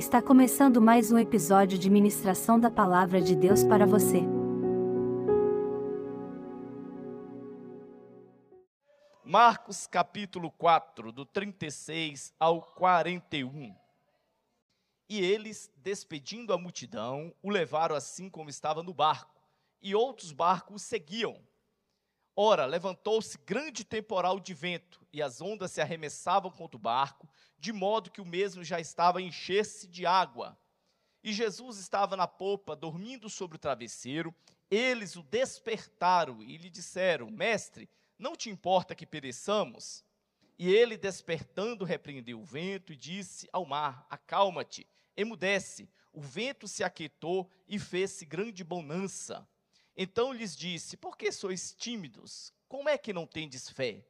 Está começando mais um episódio de ministração da Palavra de Deus para você. Marcos capítulo 4, do 36 ao 41. E eles, despedindo a multidão, o levaram assim como estava no barco, e outros barcos seguiam. Ora, levantou-se grande temporal de vento, e as ondas se arremessavam contra o barco, de modo que o mesmo já estava a encher-se de água. E Jesus estava na popa, dormindo sobre o travesseiro. Eles o despertaram e lhe disseram: Mestre, não te importa que pereçamos? E ele, despertando, repreendeu o vento e disse ao mar: Acalma-te, emudece. O vento se aquietou e fez-se grande bonança. Então lhes disse: Por que sois tímidos? Como é que não tendes fé?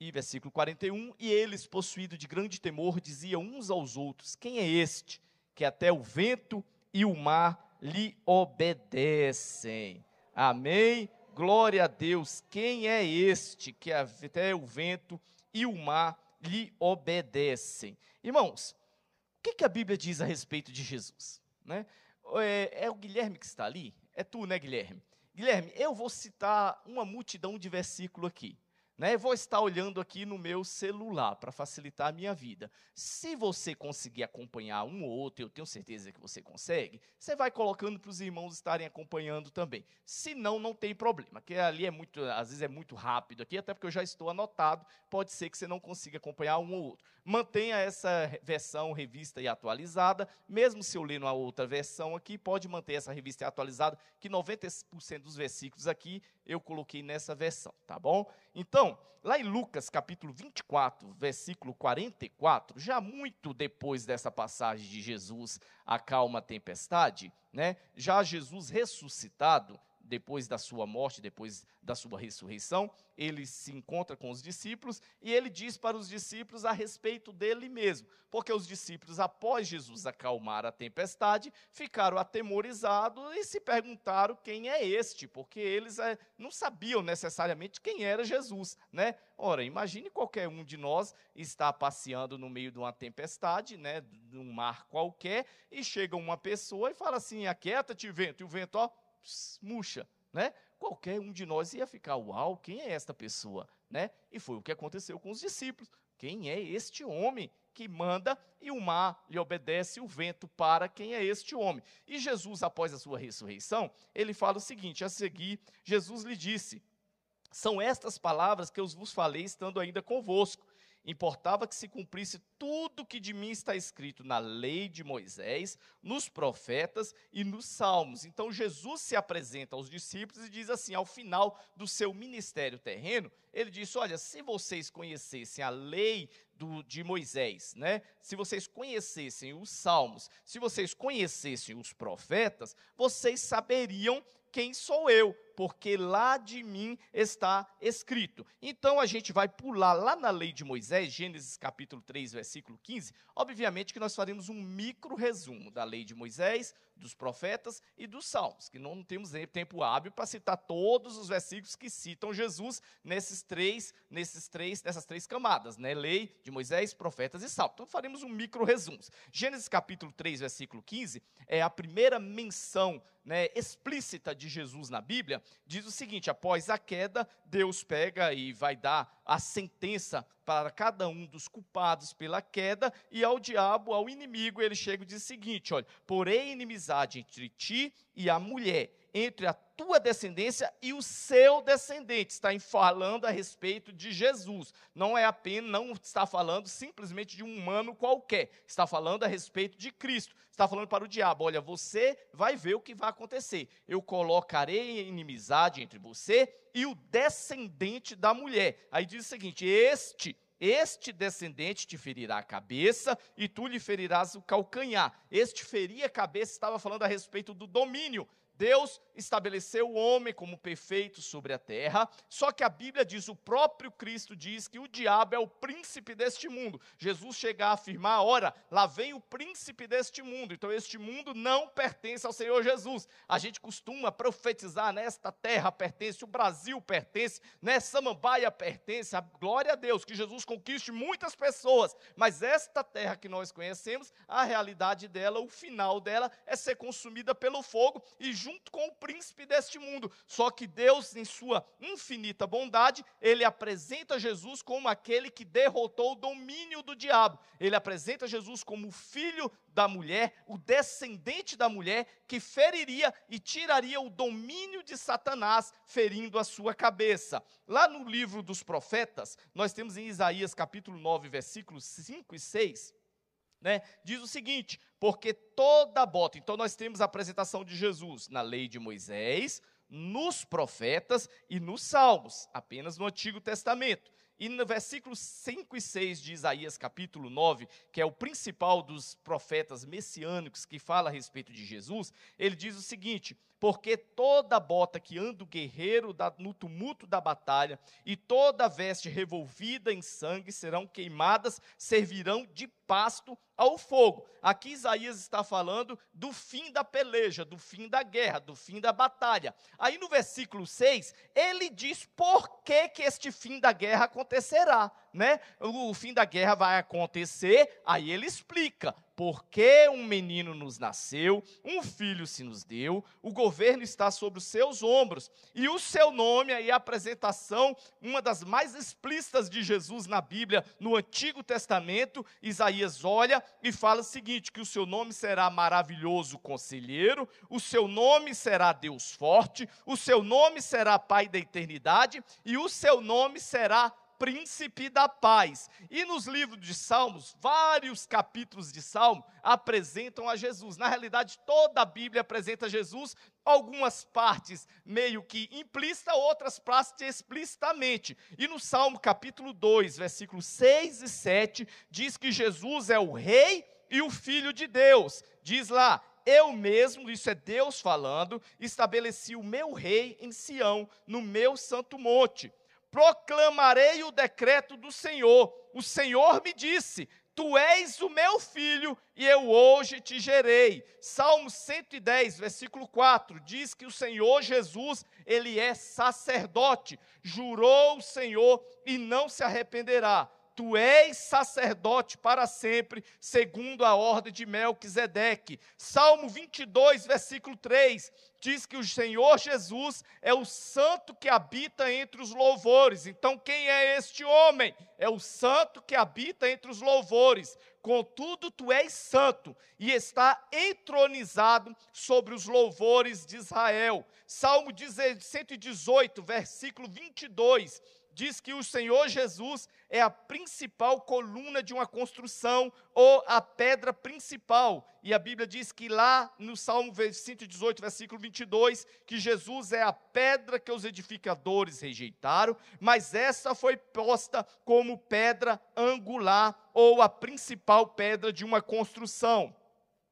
E versículo 41: E eles, possuídos de grande temor, diziam uns aos outros: Quem é este que até o vento e o mar lhe obedecem? Amém? Glória a Deus. Quem é este que até o vento e o mar lhe obedecem? Irmãos, o que, que a Bíblia diz a respeito de Jesus? Né? É, é o Guilherme que está ali? É tu, né, Guilherme? Guilherme, eu vou citar uma multidão de versículo aqui. Né? Vou estar olhando aqui no meu celular para facilitar a minha vida. Se você conseguir acompanhar um ou outro, eu tenho certeza que você consegue, você vai colocando para os irmãos estarem acompanhando também. Se não, não tem problema, que ali é muito, às vezes é muito rápido aqui, até porque eu já estou anotado, pode ser que você não consiga acompanhar um ou outro. Mantenha essa versão revista e atualizada, mesmo se eu ler uma outra versão aqui, pode manter essa revista atualizada, que 90% dos versículos aqui eu coloquei nessa versão, tá bom? Então, lá em Lucas capítulo 24, versículo 44, já muito depois dessa passagem de Jesus acalma a tempestade, né? Já Jesus ressuscitado, depois da sua morte, depois da sua ressurreição, ele se encontra com os discípulos e ele diz para os discípulos a respeito dele mesmo, porque os discípulos, após Jesus acalmar a tempestade, ficaram atemorizados e se perguntaram quem é este, porque eles é, não sabiam necessariamente quem era Jesus, né? Ora, imagine qualquer um de nós estar passeando no meio de uma tempestade, né, de um mar qualquer, e chega uma pessoa e fala assim: aquieta-te, vento, e o vento, ó, murcha, né? Qualquer um de nós ia ficar, uau, quem é esta pessoa, né? E foi o que aconteceu com os discípulos. Quem é este homem que manda e o mar lhe obedece, o vento para quem é este homem? E Jesus, após a sua ressurreição, ele fala o seguinte: a seguir, Jesus lhe disse: São estas palavras que eu vos falei estando ainda convosco Importava que se cumprisse tudo que de mim está escrito na lei de Moisés, nos profetas e nos salmos. Então Jesus se apresenta aos discípulos e diz assim, ao final do seu ministério terreno, ele disse: Olha, se vocês conhecessem a lei do, de Moisés, né? se vocês conhecessem os salmos, se vocês conhecessem os profetas, vocês saberiam quem sou eu, porque lá de mim está escrito. Então a gente vai pular lá na lei de Moisés, Gênesis capítulo 3, versículo 15. Obviamente que nós faremos um micro resumo da lei de Moisés, dos profetas e dos salmos, que não temos tempo hábil para citar todos os versículos que citam Jesus nesses três, nesses três, nessas três camadas, né? Lei de Moisés, profetas e salmos. Então faremos um micro resumo. Gênesis capítulo 3, versículo 15 é a primeira menção né, explícita de Jesus na Bíblia, diz o seguinte: após a queda, Deus pega e vai dar a sentença para cada um dos culpados pela queda, e ao diabo, ao inimigo, ele chega e diz o seguinte: olha, porém inimizade entre ti e a mulher, entre a tua descendência e o seu descendente. Está falando a respeito de Jesus. Não é apenas, não está falando simplesmente de um humano qualquer. Está falando a respeito de Cristo. Está falando para o diabo: olha, você vai ver o que vai acontecer. Eu colocarei inimizade entre você e o descendente da mulher. Aí diz o seguinte: este este descendente te ferirá a cabeça e tu lhe ferirás o calcanhar. Este ferir a cabeça estava falando a respeito do domínio Deus estabeleceu o homem como perfeito sobre a terra, só que a Bíblia diz, o próprio Cristo diz que o diabo é o príncipe deste mundo. Jesus chega a afirmar: ora, lá vem o príncipe deste mundo. Então, este mundo não pertence ao Senhor Jesus. A gente costuma profetizar: nesta terra pertence, o Brasil pertence, nessa Samambaia pertence. A glória a Deus que Jesus conquiste muitas pessoas, mas esta terra que nós conhecemos, a realidade dela, o final dela é ser consumida pelo fogo e junto com o príncipe deste mundo. Só que Deus, em sua infinita bondade, ele apresenta Jesus como aquele que derrotou o domínio do diabo. Ele apresenta Jesus como o filho da mulher, o descendente da mulher, que feriria e tiraria o domínio de Satanás, ferindo a sua cabeça. Lá no livro dos profetas, nós temos em Isaías capítulo 9, versículos 5 e 6, né, diz o seguinte: porque toda bota, então nós temos a apresentação de Jesus na lei de Moisés, nos profetas e nos salmos, apenas no Antigo Testamento. E no versículo 5 e 6 de Isaías, capítulo 9, que é o principal dos profetas messiânicos que fala a respeito de Jesus, ele diz o seguinte: porque toda bota que anda o guerreiro no tumulto da batalha, e toda veste revolvida em sangue serão queimadas, servirão de pasto ao fogo. Aqui Isaías está falando do fim da peleja, do fim da guerra, do fim da batalha. Aí no versículo 6, ele diz por que, que este fim da guerra acontecerá né? O fim da guerra vai acontecer, aí ele explica porque um menino nos nasceu, um filho se nos deu, o governo está sobre os seus ombros, e o seu nome, aí a apresentação, uma das mais explícitas de Jesus na Bíblia, no Antigo Testamento, Isaías olha e fala o seguinte: que o seu nome será maravilhoso conselheiro, o seu nome será Deus forte, o seu nome será Pai da eternidade, e o seu nome será príncipe da paz. E nos livros de Salmos, vários capítulos de Salmo apresentam a Jesus. Na realidade, toda a Bíblia apresenta Jesus, algumas partes meio que implícita, outras partes explicitamente. E no Salmo capítulo 2, versículos 6 e 7, diz que Jesus é o rei e o filho de Deus. Diz lá: eu mesmo, isso é Deus falando, estabeleci o meu rei em Sião, no meu santo monte proclamarei o decreto do Senhor. O Senhor me disse: Tu és o meu filho e eu hoje te gerei. Salmo 110, versículo 4, diz que o Senhor Jesus, ele é sacerdote. Jurou o Senhor e não se arrependerá. Tu és sacerdote para sempre, segundo a ordem de Melquisedeque. Salmo 22, versículo 3, diz que o Senhor Jesus é o santo que habita entre os louvores. Então, quem é este homem? É o santo que habita entre os louvores. Contudo, tu és santo e está entronizado sobre os louvores de Israel. Salmo 118, versículo 22 diz que o Senhor Jesus é a principal coluna de uma construção ou a pedra principal. E a Bíblia diz que lá no Salmo 118, versículo 22, que Jesus é a pedra que os edificadores rejeitaram, mas essa foi posta como pedra angular ou a principal pedra de uma construção.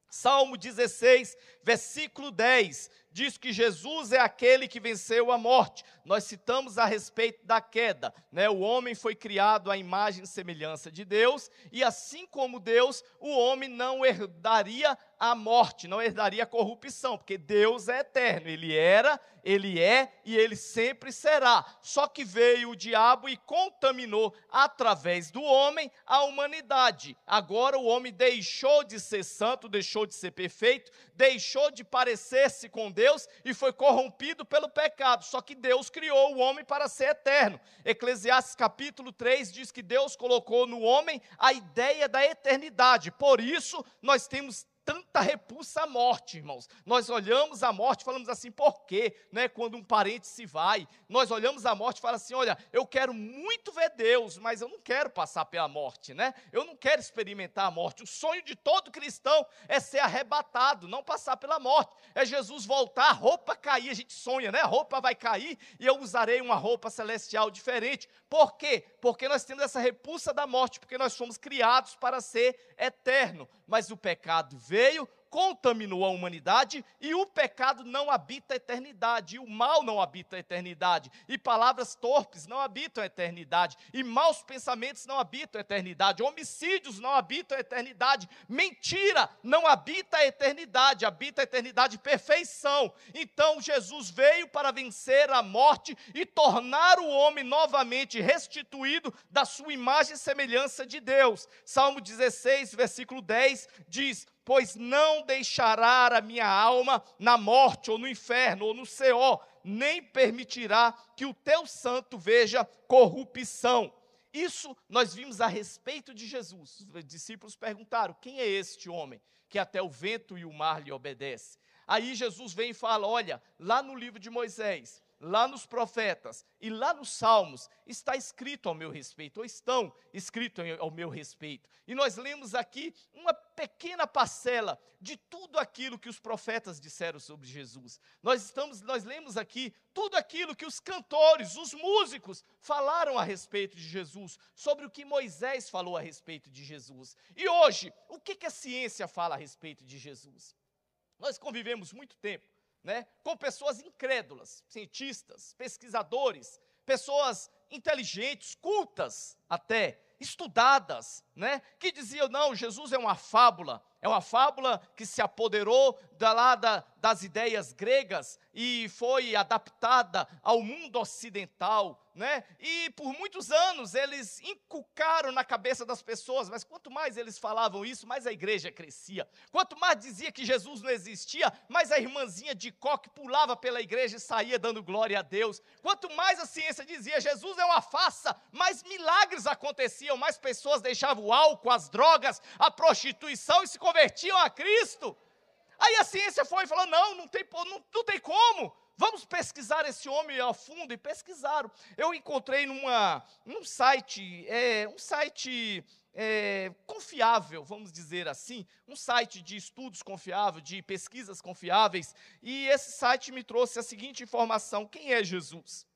Salmo 16, versículo 10, diz que Jesus é aquele que venceu a morte. Nós citamos a respeito da queda, né? O homem foi criado à imagem e semelhança de Deus, e assim como Deus, o homem não herdaria a morte, não herdaria a corrupção, porque Deus é eterno, ele era, ele é e ele sempre será. Só que veio o diabo e contaminou através do homem a humanidade. Agora o homem deixou de ser santo, deixou de ser perfeito, deixou de parecer-se com Deus e foi corrompido pelo pecado. Só que Deus criou o homem para ser eterno. Eclesiastes capítulo 3 diz que Deus colocou no homem a ideia da eternidade. Por isso, nós temos tanta repulsa à morte, irmãos. Nós olhamos a morte e falamos assim, por quê? Né? Quando um parente se vai, nós olhamos a morte e falamos assim, olha, eu quero muito ver Deus, mas eu não quero passar pela morte, né? Eu não quero experimentar a morte. O sonho de todo cristão é ser arrebatado, não passar pela morte. É Jesus voltar, a roupa cair, a gente sonha, né? A roupa vai cair e eu usarei uma roupa celestial diferente. Por quê? Porque nós temos essa repulsa da morte, porque nós fomos criados para ser eterno. Mas o pecado veio, veio contaminou a humanidade e o pecado não habita a eternidade, e o mal não habita a eternidade, e palavras torpes não habitam a eternidade, e maus pensamentos não habitam a eternidade, homicídios não habitam a eternidade, mentira não habita a eternidade, habita a eternidade perfeição. Então Jesus veio para vencer a morte e tornar o homem novamente restituído da sua imagem e semelhança de Deus. Salmo 16, versículo 10 diz: pois não deixará a minha alma na morte, ou no inferno, ou no Seol, nem permitirá que o teu santo veja corrupção. Isso nós vimos a respeito de Jesus. Os discípulos perguntaram: quem é este homem que até o vento e o mar lhe obedece? Aí Jesus vem e fala: olha, lá no livro de Moisés, lá nos profetas e lá nos salmos está escrito ao meu respeito, ou estão escritos ao meu respeito. E nós lemos aqui uma pequena parcela de tudo aquilo que os profetas disseram sobre Jesus. Nós estamos, nós lemos aqui tudo aquilo que os cantores, os músicos falaram a respeito de Jesus, sobre o que Moisés falou a respeito de Jesus. E hoje, o que, que a ciência fala a respeito de Jesus? Nós convivemos muito tempo né, com pessoas incrédulas, cientistas, pesquisadores, pessoas inteligentes, cultas até, estudadas, né, que diziam: não, Jesus é uma fábula, é uma fábula que se apoderou da, lá da, das ideias gregas e foi adaptada ao mundo ocidental, né? E por muitos anos eles inculcaram na cabeça das pessoas, mas quanto mais eles falavam isso, mais a igreja crescia. Quanto mais dizia que Jesus não existia, mais a irmãzinha de coque pulava pela igreja e saía dando glória a Deus. Quanto mais a ciência dizia Jesus é uma farsa, mais milagres aconteciam, mais pessoas deixavam o álcool, as drogas, a prostituição e se convertiam a Cristo. Aí a ciência foi e falou: não, não tem, não, não tem como. Vamos pesquisar esse homem a fundo e pesquisaram. Eu encontrei numa, num site, é, um site é, confiável, vamos dizer assim, um site de estudos confiável, de pesquisas confiáveis, e esse site me trouxe a seguinte informação: quem é Jesus?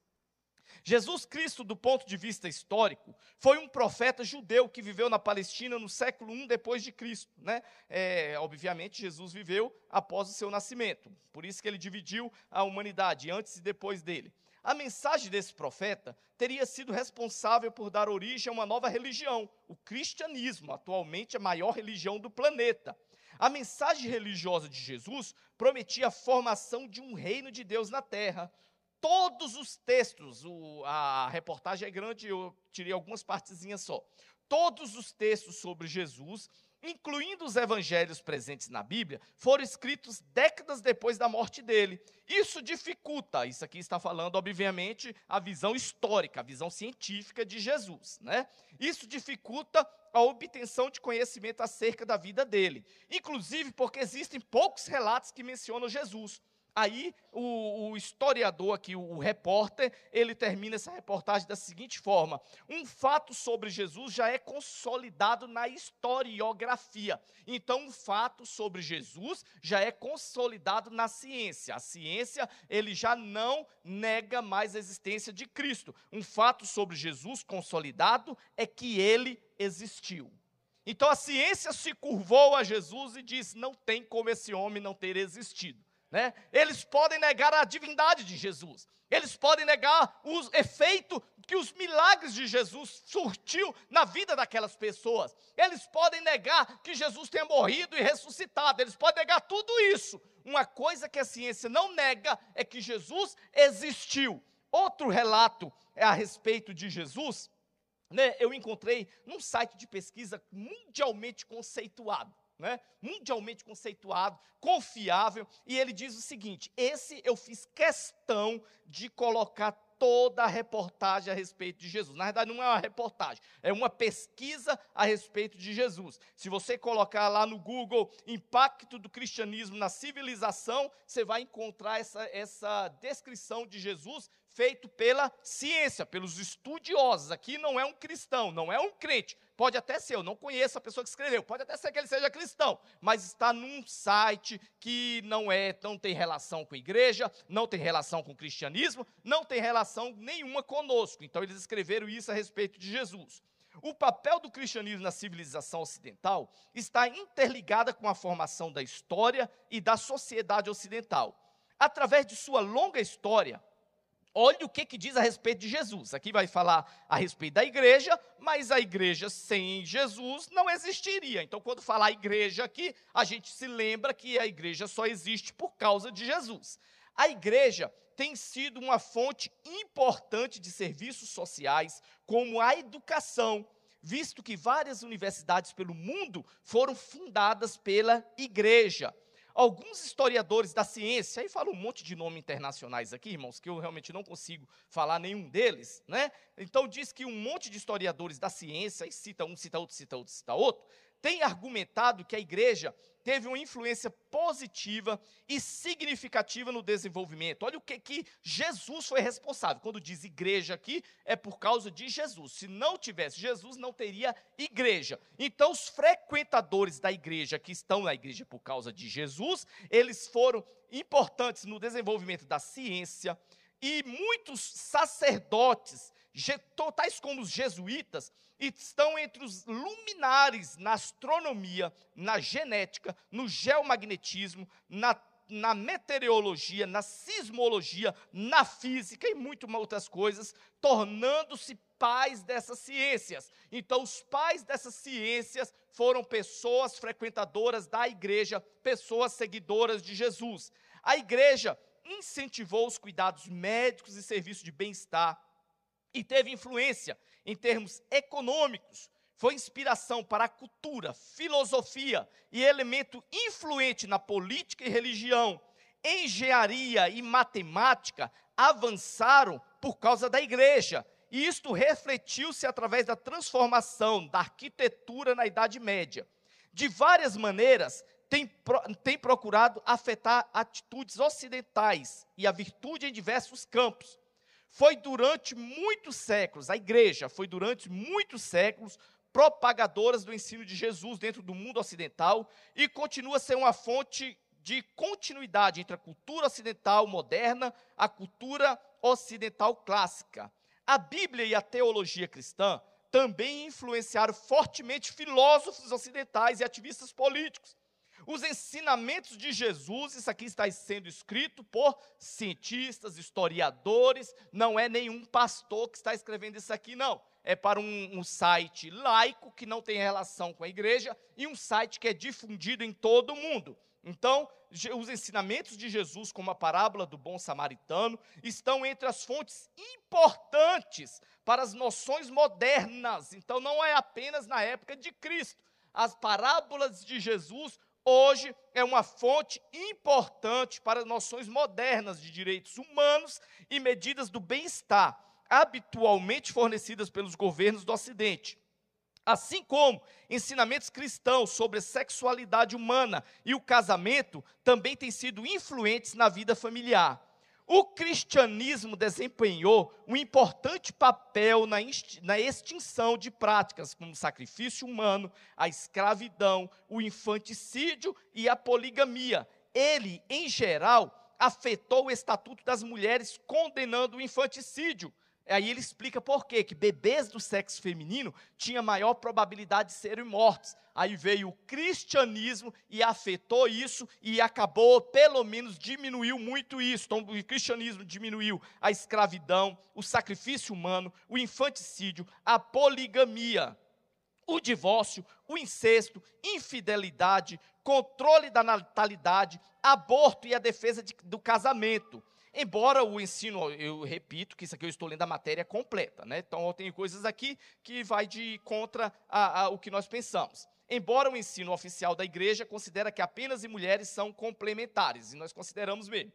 Jesus Cristo, do ponto de vista histórico, foi um profeta judeu que viveu na Palestina no século I depois de Cristo. Né? É, obviamente, Jesus viveu após o seu nascimento, por isso que ele dividiu a humanidade antes e depois dele. A mensagem desse profeta teria sido responsável por dar origem a uma nova religião, o cristianismo, atualmente a maior religião do planeta. A mensagem religiosa de Jesus prometia a formação de um reino de Deus na terra, todos os textos, o, a reportagem é grande, eu tirei algumas partezinhas só. Todos os textos sobre Jesus, incluindo os evangelhos presentes na Bíblia, foram escritos décadas depois da morte dele. Isso dificulta, isso aqui está falando, obviamente, a visão histórica, a visão científica de Jesus. Né? Isso dificulta a obtenção de conhecimento acerca da vida dele. Inclusive porque existem poucos relatos que mencionam Jesus. Aí o, o, historiador aqui, o, o repórter, ele termina essa reportagem da seguinte forma: um fato sobre Jesus já é consolidado na historiografia. Então, um fato sobre Jesus já é consolidado na ciência. A ciência ele já não nega mais a existência de Cristo. Um fato sobre Jesus consolidado é que ele existiu. Então a ciência se curvou a Jesus e diz: não tem como esse homem não ter existido. Né? Eles podem negar a divindade de Jesus. Eles podem negar o efeito que os milagres de Jesus surtiu na vida daquelas pessoas. Eles podem negar que Jesus tenha morrido e ressuscitado. Eles podem negar tudo isso. Uma coisa que a ciência não nega é que Jesus existiu. Outro relato é a respeito de Jesus. Né, eu encontrei num site de pesquisa mundialmente conceituado né, mundialmente conceituado, confiável, e ele diz o seguinte: esse eu fiz questão de colocar toda a reportagem a respeito de Jesus. Na verdade, não é uma reportagem, é uma pesquisa a respeito de Jesus. Se você colocar lá no Google impacto do cristianismo na civilização, você vai encontrar essa, essa descrição de Jesus feito pela ciência, pelos estudiosos. Aqui não é um cristão, não é um crente. Pode até ser, eu não conheço a pessoa que escreveu, pode até ser que ele seja cristão, mas está num site que não é, não tem relação com a igreja, não tem relação com o cristianismo, não tem relação nenhuma conosco. Então eles escreveram isso a respeito de Jesus. O papel do cristianismo na civilização ocidental está interligado com a formação da história e da sociedade ocidental. Através de sua longa história, olhe o que, que diz a respeito de Jesus. Aqui vai falar a respeito da igreja, mas a igreja sem Jesus não existiria. Então, quando falar igreja aqui, a gente se lembra que a igreja só existe por causa de Jesus. A igreja tem sido uma fonte importante de serviços sociais, como a educação, visto que várias universidades pelo mundo foram fundadas pela igreja. Alguns historiadores da ciência, aí falo um monte de nomes internacionais aqui, irmãos, que eu realmente não consigo falar nenhum deles, né? Então diz que um monte de historiadores da ciência, aí cita um, cita outro, cita outro, cita outro, tem argumentado que a igreja teve uma influência positiva e significativa no desenvolvimento. Olha o que, que Jesus foi responsável. Quando diz igreja aqui, é por causa de Jesus. Se não tivesse Jesus, não teria igreja. Então, os frequentadores da igreja que estão na igreja por causa de Jesus, eles foram importantes no desenvolvimento da ciência, e muitos sacerdotes, tais como os jesuítas, estão entre os luminares na astronomia, na genética, no geomagnetismo, na, na meteorologia, na sismologia, na física e muito outras coisas, tornando-se pais dessas ciências. Então, os pais dessas ciências foram pessoas frequentadoras da igreja, pessoas seguidoras de Jesus. A igreja incentivou os cuidados médicos e serviços de bem-estar e teve influência em termos econômicos. Foi inspiração para a cultura, filosofia e elemento influente na política e religião. Engenharia e matemática avançaram por causa da igreja. E isto refletiu-se através da transformação da arquitetura na Idade Média. De várias maneiras, tem, tem procurado afetar atitudes ocidentais e a virtude em diversos campos. Foi durante muitos séculos, a igreja foi durante muitos séculos propagadoras do ensino de Jesus dentro do mundo ocidental e continua a ser uma fonte de continuidade entre a cultura ocidental moderna, a cultura ocidental clássica. A Bíblia e a teologia cristã também influenciaram fortemente filósofos ocidentais e ativistas políticos. Os ensinamentos de Jesus, isso aqui está sendo escrito por cientistas, historiadores, não é nenhum pastor que está escrevendo isso aqui, não. É para um, um site laico que não tem relação com a igreja e um site que é difundido em todo o mundo. Então, os ensinamentos de Jesus, como a parábola do bom samaritano, estão entre as fontes importantes para as noções modernas. Então, não é apenas na época de Cristo. As parábolas de Jesus hoje é uma fonte importante para noções modernas de direitos humanos e medidas do bem-estar, habitualmente fornecidas pelos governos do Ocidente. Assim como ensinamentos cristãos sobre a sexualidade humana e o casamento também têm sido influentes na vida familiar. O cristianismo desempenhou um importante papel na, extinção de práticas como sacrifício humano, a escravidão, o infanticídio e a poligamia. Ele, em geral, afetou o estatuto das mulheres, condenando o infanticídio, Aí ele explica por quê, que bebês do sexo feminino tinham maior probabilidade de serem mortos. Aí veio o cristianismo e afetou isso e acabou, pelo menos diminuiu muito isso. Então o cristianismo diminuiu a escravidão, o sacrifício humano, o infanticídio, a poligamia, o divórcio, o incesto, infidelidade, controle da natalidade, aborto e a defesa de, do casamento. Embora o ensino, eu repito que isso aqui eu estou lendo a matéria completa, né? Então tem coisas aqui que vai de contra a, a, o que nós pensamos. Embora o ensino oficial da igreja considera que apenas mulheres são complementares, e nós consideramos mesmo.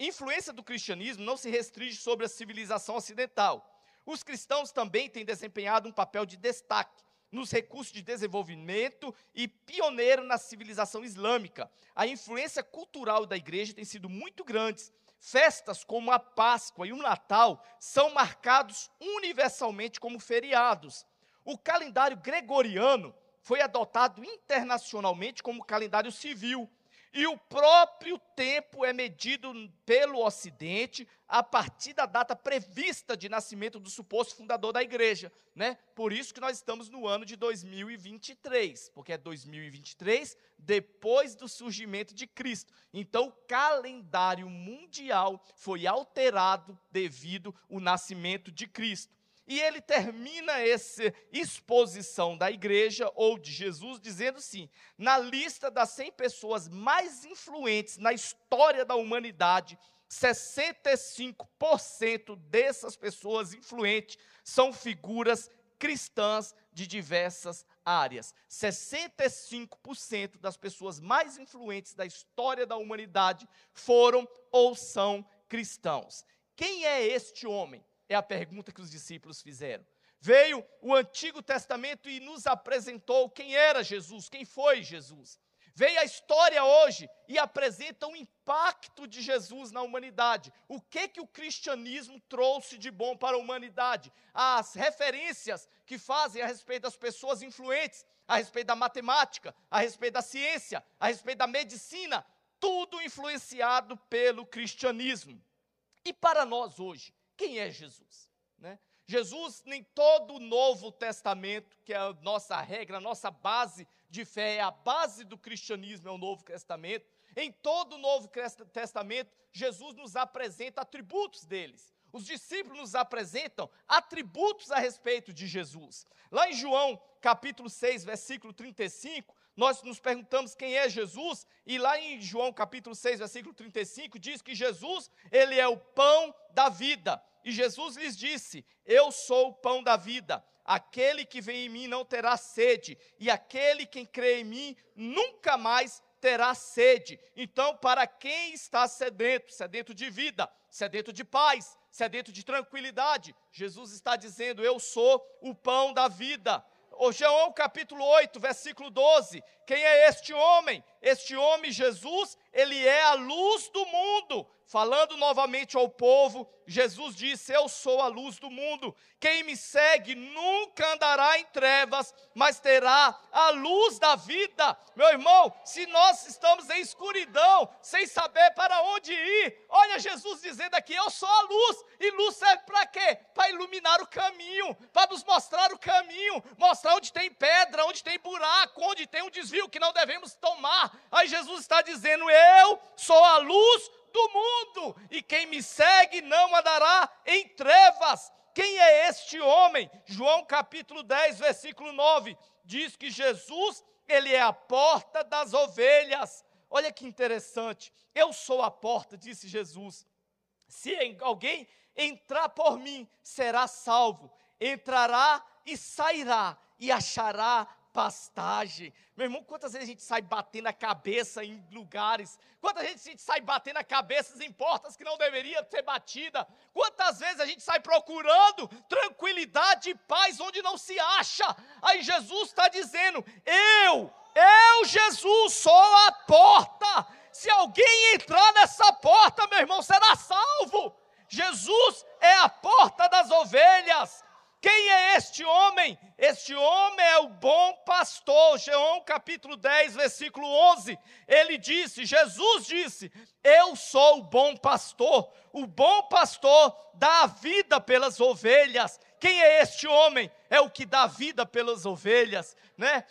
Influência do cristianismo não se restringe sobre a civilização ocidental. Os cristãos também têm desempenhado um papel de destaque nos recursos de desenvolvimento e pioneiro na civilização islâmica. A influência cultural da igreja tem sido muito grande Festas como a Páscoa e o Natal são marcados universalmente como feriados. O calendário gregoriano foi adotado internacionalmente como calendário civil. E o próprio tempo é medido pelo Ocidente a partir da data prevista de nascimento do suposto fundador da igreja, né? Por isso que nós estamos no ano de 2023, porque é 2023 depois do surgimento de Cristo. Então, o calendário mundial foi alterado devido ao nascimento de Cristo. E ele termina essa exposição da igreja ou de Jesus dizendo assim: na lista das 100 pessoas mais influentes na história da humanidade, 65% dessas pessoas influentes são figuras cristãs de diversas áreas. 65% das pessoas mais influentes da história da humanidade foram ou são cristãos. Quem é este homem? É a pergunta que os discípulos fizeram. Veio o Antigo Testamento e nos apresentou quem era Jesus, quem foi Jesus. Veio a história hoje e apresenta o impacto de Jesus na humanidade. O que que o cristianismo trouxe de bom para a humanidade? As referências que fazem a respeito das pessoas influentes, a respeito da matemática, a respeito da ciência, a respeito da medicina, tudo influenciado pelo cristianismo. E para nós hoje, quem é Jesus? Né? Jesus, nem todo o Novo Testamento, que é a nossa regra, a nossa base de fé, é a base do cristianismo, é o Novo Testamento. Em todo o Novo Testamento, Jesus nos apresenta atributos deles. Os discípulos nos apresentam atributos a respeito de Jesus. Lá em João, capítulo 6, versículo 35, nós nos perguntamos quem é Jesus, e lá em João capítulo 6, versículo 35, diz que Jesus, ele é o pão da vida. E Jesus lhes disse: Eu sou o pão da vida. Aquele que vem em mim não terá sede, e aquele que crê em mim nunca mais terá sede. Então, para quem está sedento, sedento de vida, sedento de paz, sedento de tranquilidade, Jesus está dizendo: Eu sou o pão da vida. João capítulo 8, versículo 12. Quem é este homem? Este homem, Jesus, ele é a luz do mundo. Falando novamente ao povo, Jesus disse: Eu sou a luz do mundo. Quem me segue nunca andará em trevas, mas terá a luz da vida. Meu irmão, se nós estamos em escuridão, sem saber para onde ir, olha Jesus dizendo aqui: Eu sou a luz. E luz serve para quê? Para iluminar o caminho, para nos mostrar o caminho, mostrar onde tem pedra, onde tem buraco, onde tem um desvio que não devemos tomar. Aí Jesus está dizendo: Eu sou a luz do mundo, e quem me segue não andará em trevas. Quem é este homem? João capítulo 10, versículo 9, diz que Jesus, ele é a porta das ovelhas. Olha que interessante. Eu sou a porta, disse Jesus. Se alguém entrar por mim, será salvo. Entrará e sairá e achará pastagem. Meu irmão, quantas vezes a gente sai batendo a cabeça em lugares? Quantas vezes a gente sai batendo a cabeça em portas que não deveria ser batida? Quantas vezes a gente sai procurando tranquilidade e paz onde não se acha? Aí Jesus está dizendo: Eu, eu, Jesus, sou a porta. Se alguém entrar nessa porta, meu irmão, será salvo. Jesus é a porta das ovelhas. Quem é este homem? Este homem é o bom pastor. João capítulo 10, versículo 11. Ele disse, Jesus disse: Eu sou o bom pastor. O bom pastor dá a vida pelas ovelhas. Quem é este homem? É o que dá vida pelas ovelhas, né?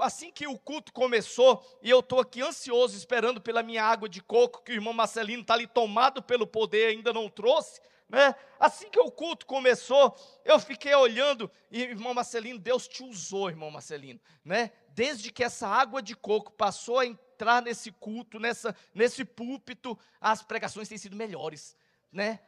Assim que o culto começou, e eu estou aqui ansioso, esperando pela minha água de coco, que o irmão Marcelino está ali tomado pelo poder, ainda não trouxe. Né? Assim que o culto começou, eu fiquei olhando, e irmão Marcelino, Deus te usou, irmão Marcelino, né? Desde que essa água de coco passou a entrar nesse culto, nessa, nesse púlpito, as pregações têm sido melhores, né?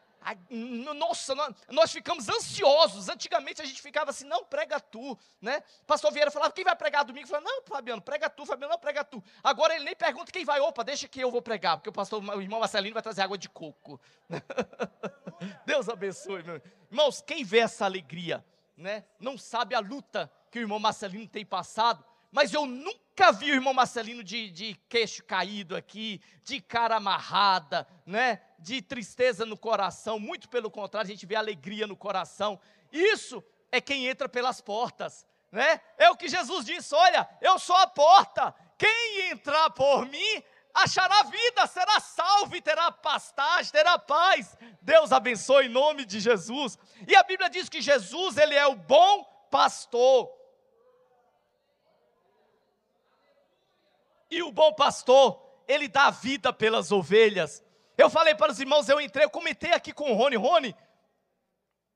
Nossa, nós ficamos ansiosos. Antigamente a gente ficava assim, não prega tu, né? Pastor Vieira falava, quem vai pregar domingo? Falava, não, Fabiano, prega tu, Fabiano, não prega tu. Agora ele nem pergunta quem vai, opa, deixa que eu vou pregar, porque o pastor, o irmão Marcelino vai trazer água de coco. Deus abençoe, meu. Irmãos, quem vê essa alegria, né? Não sabe a luta que o irmão Marcelino tem passado, mas eu nunca vi o irmão Marcelino de, de queixo caído aqui, de cara amarrada, né? de tristeza no coração, muito pelo contrário, a gente vê alegria no coração. Isso é quem entra pelas portas, né? É o que Jesus disse: olha, eu sou a porta, quem entrar por mim achará vida, será salvo terá pastagem, terá paz. Deus abençoe em nome de Jesus. E a Bíblia diz que Jesus, ele é o bom pastor. E o bom pastor, ele dá vida pelas ovelhas. Eu falei para os irmãos, eu entrei, eu comentei aqui com o Rony, Rony,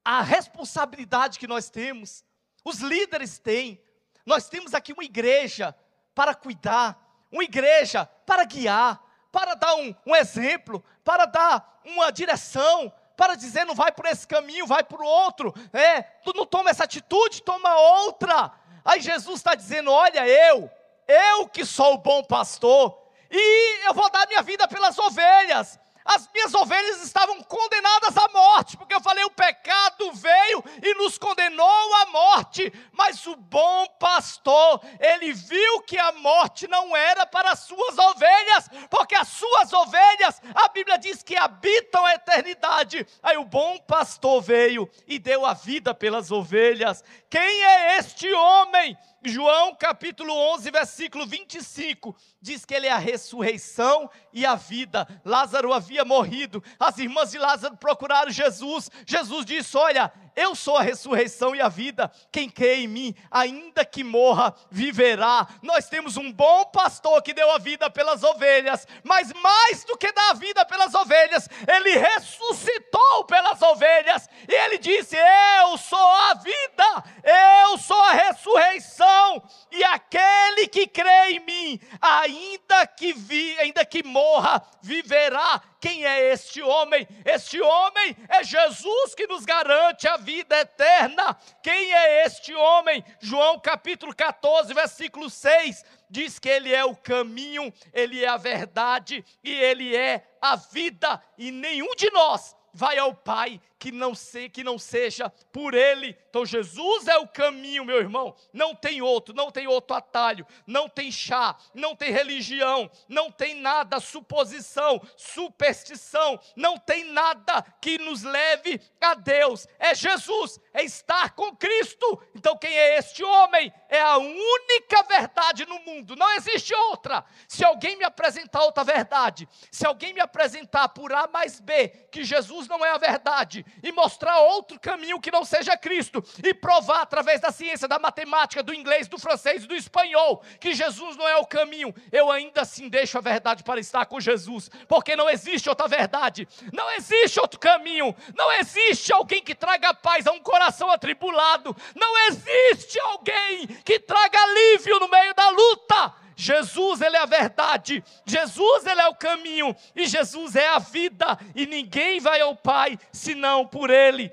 a responsabilidade que nós temos, os líderes têm. Nós temos aqui uma igreja para cuidar, uma igreja para guiar, para dar um, um exemplo, para dar uma direção, para dizer não vai por esse caminho, vai por outro. É, tu não toma essa atitude, toma outra. Aí Jesus está dizendo: olha, eu, eu que sou o bom pastor, e eu vou dar minha vida pelas ovelhas. As minhas ovelhas estavam condenadas à morte, porque eu falei: o pecado veio e nos condenou à morte, mas o bom pastor, ele viu que a morte não era para as suas ovelhas, porque as suas ovelhas, a Bíblia diz que habitam a eternidade. Aí o bom pastor veio e deu a vida pelas ovelhas. Quem é este homem? João capítulo 11, versículo 25, diz que ele é a ressurreição e a vida. Lázaro havia morrido, as irmãs de Lázaro procuraram Jesus. Jesus disse: Olha, eu sou a ressurreição e a vida. Quem crê em mim, ainda que morra, viverá. Nós temos um bom pastor que deu a vida pelas ovelhas, mas mais do que dar a vida pelas ovelhas, ele ressuscitou pelas ovelhas. E ele disse: Eu sou a vida, eu sou a ressurreição, e aquele que crê em mim, ainda que vi, ainda que morra, viverá. Quem é este homem? Este homem é Jesus que nos garante a vida eterna. Quem é este homem? João capítulo 14, versículo 6 diz que ele é o caminho, ele é a verdade e ele é a vida, e nenhum de nós vai ao Pai que não, que não seja por Ele. Então Jesus é o caminho, meu irmão. Não tem outro, não tem outro atalho, não tem chá, não tem religião, não tem nada, suposição, superstição, não tem nada que nos leve a Deus. É Jesus, é estar com Cristo. Então quem é este homem? É a única verdade no mundo, não existe outra. Se alguém me apresentar outra verdade, se alguém me apresentar por A mais B que Jesus não é a verdade, e mostrar outro caminho que não seja Cristo, e provar através da ciência, da matemática, do inglês, do francês, do espanhol, que Jesus não é o caminho, eu ainda assim deixo a verdade para estar com Jesus, porque não existe outra verdade, não existe outro caminho, não existe alguém que traga paz a um coração atribulado, não existe alguém que traga alívio no meio da luta. Jesus, ele é a verdade, Jesus, ele é o caminho, e Jesus é a vida, e ninguém vai ao Pai senão por ele.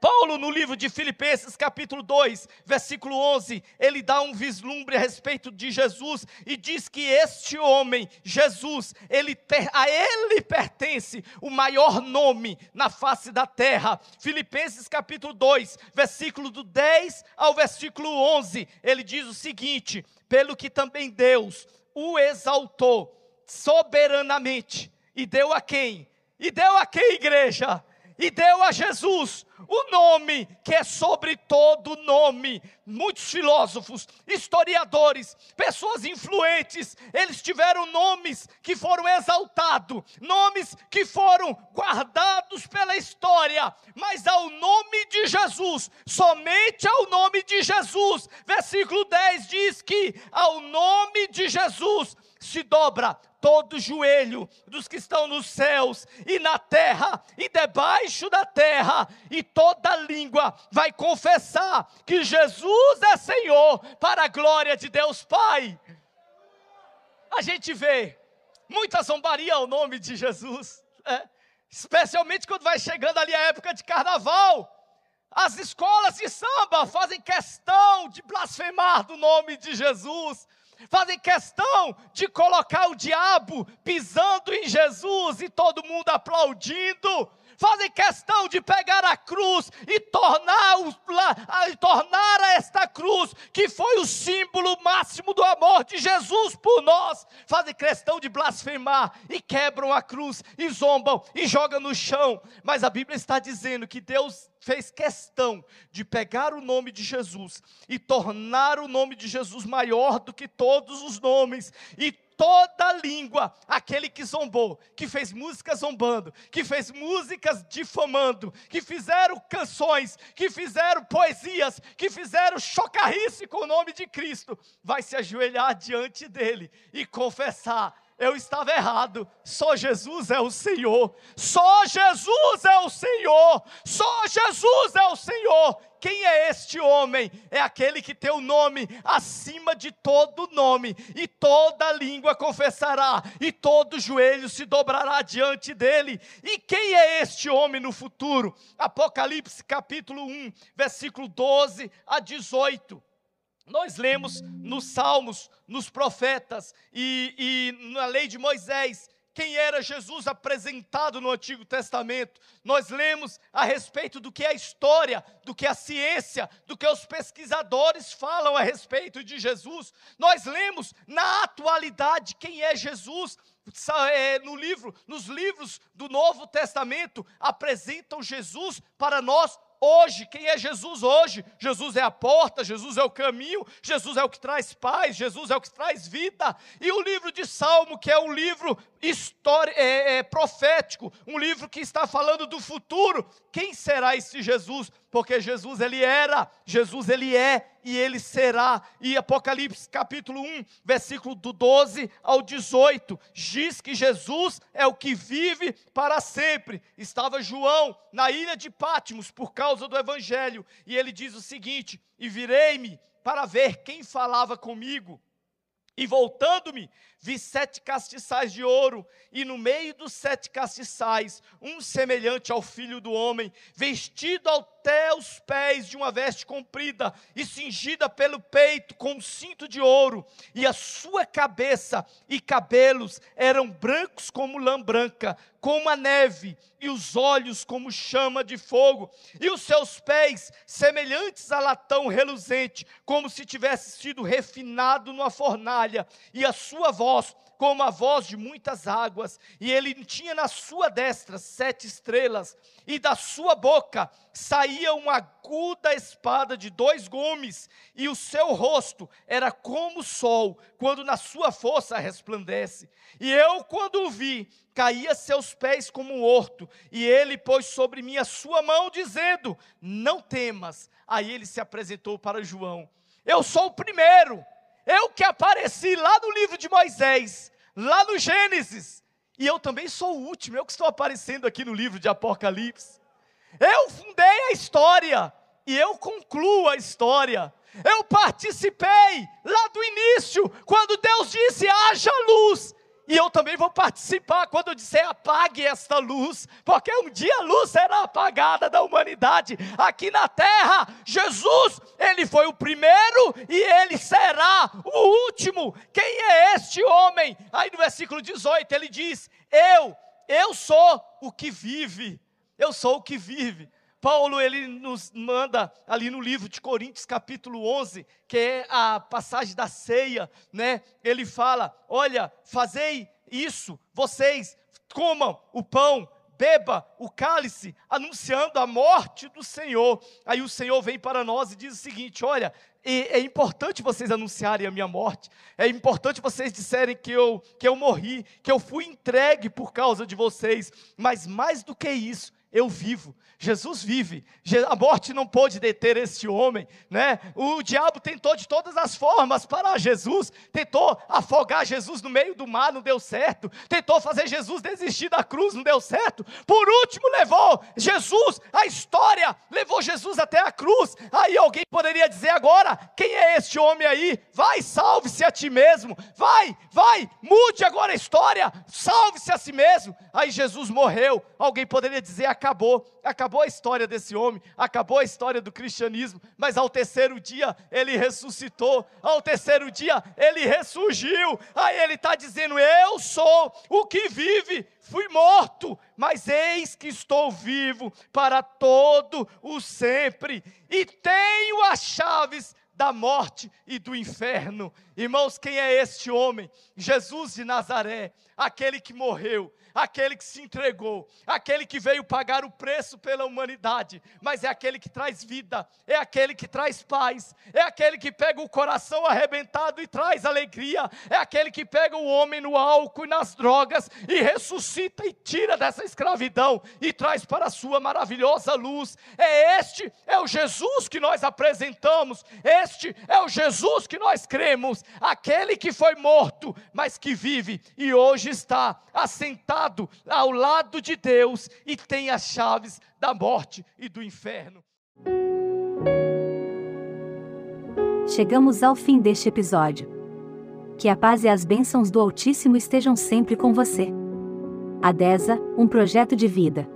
Paulo, no livro de Filipenses, capítulo 2, versículo 11, ele dá um vislumbre a respeito de Jesus e diz que este homem, Jesus, ele, a ele pertence o maior nome na face da terra. Filipenses, capítulo 2, versículo do 10 ao versículo 11, ele diz o seguinte: pelo que também Deus o exaltou soberanamente, e deu a quem? E deu a quem, igreja? E deu a Jesus o nome que é sobre todo nome. Muitos filósofos, historiadores, pessoas influentes, eles tiveram nomes que foram exaltados, nomes que foram guardados pela história, mas ao nome de Jesus, somente ao nome de Jesus. Versículo 10 diz que ao nome de Jesus se dobra todo joelho dos que estão nos céus e na terra e debaixo da terra, e toda língua vai confessar que Jesus é Senhor, para a glória de Deus Pai. A gente vê muita zombaria ao nome de Jesus, é, especialmente quando vai chegando ali a época de carnaval. As escolas de samba fazem questão de blasfemar do nome de Jesus fazem questão de colocar o diabo pisando em Jesus e todo mundo aplaudindo fazem questão de pegar a cruz e tornar, e tornar esta cruz, que foi o símbolo máximo do amor de Jesus por nós, fazem questão de blasfemar e quebram a cruz e zombam e jogam no chão. Mas a Bíblia está dizendo que Deus fez questão de pegar o nome de Jesus e tornar o nome de Jesus maior do que todos os nomes, e toda língua, aquele que zombou, que fez música zombando, que fez músicas difamando, que fizeram canções, que fizeram poesias, que fizeram chocarrice com o nome de Cristo, vai se ajoelhar diante dele e confessar eu estava errado. Só Jesus é o Senhor. Só Jesus é o Senhor. Só Jesus é o Senhor. Quem é este homem? É aquele que tem o nome acima de todo nome, e toda língua confessará, e todo joelho se dobrará diante dele. E quem é este homem no futuro? Apocalipse capítulo 1, versículo 12 a 18. Nós lemos nos Salmos, nos profetas e, e, na lei de Moisés, quem era Jesus apresentado no Antigo Testamento. Nós lemos a respeito do que é a história, do que é a ciência, do que os pesquisadores falam a respeito de Jesus. Nós lemos na atualidade quem é Jesus. É, no livro, nos livros do Novo Testamento apresentam Jesus para nós hoje. Quem é Jesus hoje? Jesus é a porta, Jesus é o caminho, Jesus é o que traz paz, Jesus é o que traz vida. E o livro de Salmo, que é um livro história, é, é, profético, um livro que está falando do futuro. Quem será esse Jesus? Porque Jesus ele era, Jesus ele é e ele será. E Apocalipse capítulo 1, versículo do 12 ao 18, diz que Jesus é o que vive para sempre. Estava João na ilha de Pátimos por causa do evangelho, e ele diz o seguinte: "E virei-me para ver quem falava comigo, e voltando-me, vi sete castiçais de ouro, e no meio dos sete castiçais, um semelhante ao filho do homem, vestido até os pés de uma veste comprida, e cingida pelo peito com um cinto de ouro, e a sua cabeça e cabelos eram brancos como lã branca, como a neve, e os olhos como chama de fogo, e os seus pés semelhantes a latão reluzente, como se tivesse sido refinado numa fornalha, e a sua voz voz como a voz de muitas águas, e ele tinha na sua destra sete estrelas, e da sua boca saía uma aguda espada de dois gumes, e o seu rosto era como o sol, quando na sua força resplandece. E eu, quando o vi, caía seus pés como um horto, e ele pôs sobre mim a sua mão, dizendo: Não temas. Aí ele se apresentou para João: Eu sou o primeiro eu que apareci lá no livro de Moisés, lá no Gênesis, e eu também sou o último, eu que estou aparecendo aqui no livro de Apocalipse. Eu fundei a história e eu concluo a história. Eu participei lá do início, quando Deus disse: haja luz, e eu também vou participar quando eu disser apague esta luz, porque um dia a luz será apagada da humanidade aqui na terra. Jesus, ele foi o primeiro e ele será o último. Quem é este homem? Aí no versículo 18 ele diz: Eu, eu sou o que vive. Eu sou o que vive. Paulo ele nos manda ali no livro de Coríntios capítulo 11, que é a passagem da ceia, né? Ele fala: "Olha, fazei isso, vocês comam o pão, beba o cálice, anunciando a morte do Senhor". Aí o Senhor vem para nós e diz o seguinte: "Olha, é importante vocês anunciarem a minha morte. É importante vocês disserem que eu, que eu morri, que eu fui entregue por causa de vocês. Mas mais do que isso, eu vivo. Jesus vive. A morte não pôde deter esse homem, né? O diabo tentou de todas as formas parar Jesus, tentou afogar Jesus no meio do mar, não deu certo. Tentou fazer Jesus desistir da cruz, não deu certo. Por último, levou Jesus, a história levou Jesus até a cruz. Aí alguém poderia dizer agora: quem é este homem aí? Vai, salve-se a ti mesmo. Vai, vai, mude agora a história. Salve-se a si mesmo. Aí Jesus morreu. Alguém poderia dizer: acabou, acabou a história desse homem, acabou a história do cristianismo, mas ao terceiro dia ele ressuscitou, ao terceiro dia ele ressurgiu, aí ele está dizendo: Eu sou o que vive, fui morto, mas eis que estou vivo para todo o sempre, e tenho as chaves da morte e do inferno. Irmãos, quem é este homem? Jesus de Nazaré, aquele que morreu, aquele que se entregou, aquele que veio pagar o preço pela humanidade, mas é aquele que traz vida, é aquele que traz paz, é aquele que pega o coração arrebentado e traz alegria, é aquele que pega o homem no álcool e nas drogas e ressuscita e tira dessa escravidão e traz para a sua maravilhosa luz. É este, é o Jesus que nós apresentamos, este é o Jesus que nós cremos, aquele que foi morto, mas que vive e hoje está assentado sentado ao lado de Deus e tem as chaves da morte e do inferno. Chegamos ao fim deste episódio. Que a paz e as bênçãos do Altíssimo estejam sempre com você. A DESA, um projeto de vida.